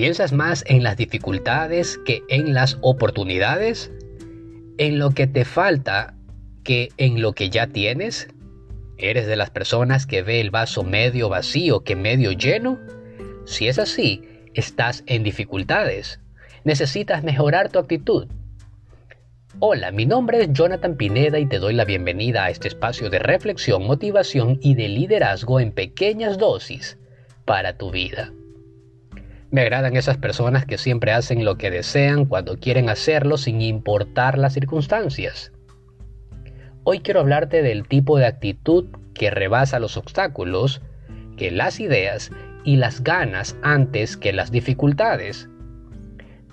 ¿Piensas más en las dificultades que en las oportunidades? ¿En lo que te falta que en lo que ya tienes? ¿Eres de las personas que ve el vaso medio vacío que medio lleno? Si es así, estás en dificultades. Necesitas mejorar tu actitud. Hola, mi nombre es Jonathan Pineda y te doy la bienvenida a este espacio de reflexión, motivación y de liderazgo en pequeñas dosis para tu vida. Me agradan esas personas que siempre hacen lo que desean cuando quieren hacerlo sin importar las circunstancias. Hoy quiero hablarte del tipo de actitud que rebasa los obstáculos, que las ideas y las ganas antes que las dificultades.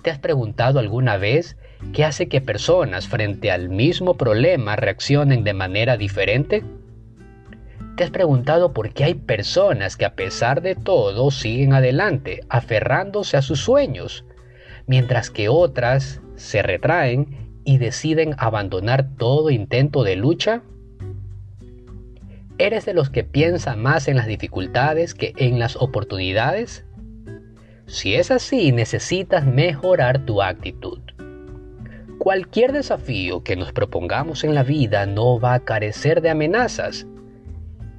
¿Te has preguntado alguna vez qué hace que personas frente al mismo problema reaccionen de manera diferente? ¿Te has preguntado por qué hay personas que a pesar de todo siguen adelante, aferrándose a sus sueños, mientras que otras se retraen y deciden abandonar todo intento de lucha? ¿Eres de los que piensa más en las dificultades que en las oportunidades? Si es así, necesitas mejorar tu actitud. Cualquier desafío que nos propongamos en la vida no va a carecer de amenazas,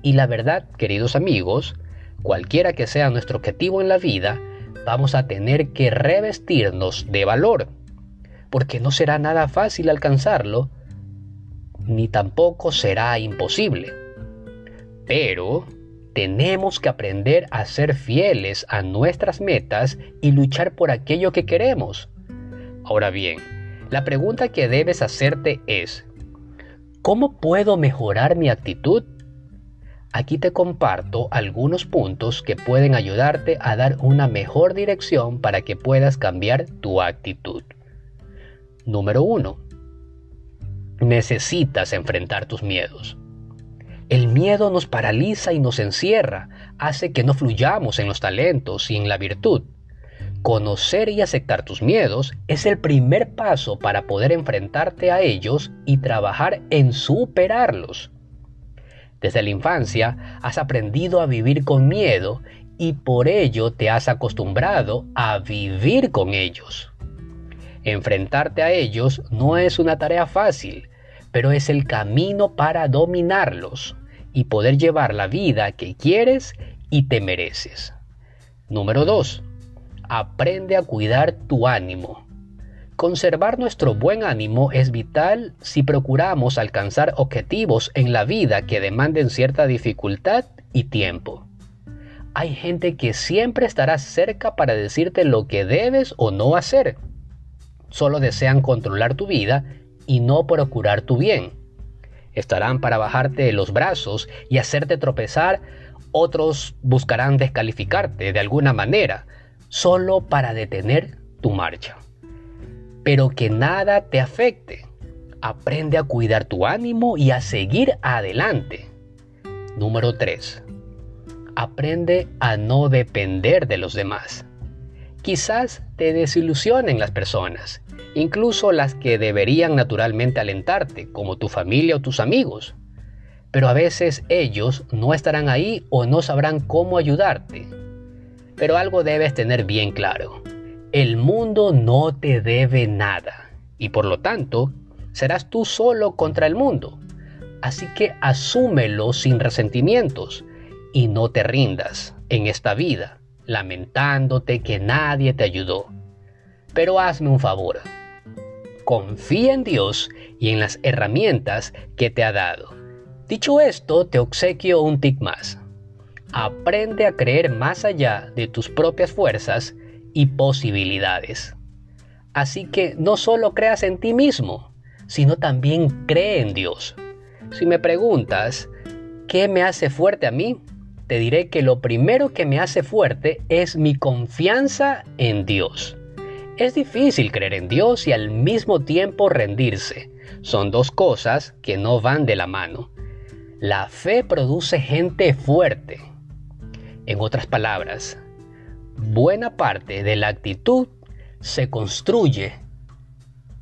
y la verdad, queridos amigos, cualquiera que sea nuestro objetivo en la vida, vamos a tener que revestirnos de valor, porque no será nada fácil alcanzarlo, ni tampoco será imposible. Pero tenemos que aprender a ser fieles a nuestras metas y luchar por aquello que queremos. Ahora bien, la pregunta que debes hacerte es, ¿cómo puedo mejorar mi actitud? Aquí te comparto algunos puntos que pueden ayudarte a dar una mejor dirección para que puedas cambiar tu actitud. Número 1. Necesitas enfrentar tus miedos. El miedo nos paraliza y nos encierra, hace que no fluyamos en los talentos y en la virtud. Conocer y aceptar tus miedos es el primer paso para poder enfrentarte a ellos y trabajar en superarlos. Desde la infancia has aprendido a vivir con miedo y por ello te has acostumbrado a vivir con ellos. Enfrentarte a ellos no es una tarea fácil, pero es el camino para dominarlos y poder llevar la vida que quieres y te mereces. Número 2. Aprende a cuidar tu ánimo. Conservar nuestro buen ánimo es vital si procuramos alcanzar objetivos en la vida que demanden cierta dificultad y tiempo. Hay gente que siempre estará cerca para decirte lo que debes o no hacer. Solo desean controlar tu vida y no procurar tu bien. Estarán para bajarte los brazos y hacerte tropezar, otros buscarán descalificarte de alguna manera, solo para detener tu marcha pero que nada te afecte. Aprende a cuidar tu ánimo y a seguir adelante. Número 3. Aprende a no depender de los demás. Quizás te desilusionen las personas, incluso las que deberían naturalmente alentarte, como tu familia o tus amigos. Pero a veces ellos no estarán ahí o no sabrán cómo ayudarte. Pero algo debes tener bien claro. El mundo no te debe nada y por lo tanto serás tú solo contra el mundo. Así que asúmelo sin resentimientos y no te rindas en esta vida lamentándote que nadie te ayudó. Pero hazme un favor. Confía en Dios y en las herramientas que te ha dado. Dicho esto, te obsequio un tic más. Aprende a creer más allá de tus propias fuerzas y posibilidades. Así que no solo creas en ti mismo, sino también cree en Dios. Si me preguntas, ¿qué me hace fuerte a mí? Te diré que lo primero que me hace fuerte es mi confianza en Dios. Es difícil creer en Dios y al mismo tiempo rendirse. Son dos cosas que no van de la mano. La fe produce gente fuerte. En otras palabras, buena parte de la actitud se construye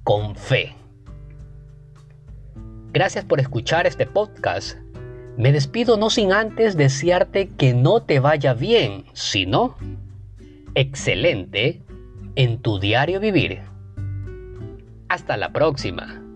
con fe. Gracias por escuchar este podcast. Me despido no sin antes desearte que no te vaya bien, sino excelente en tu diario vivir. Hasta la próxima.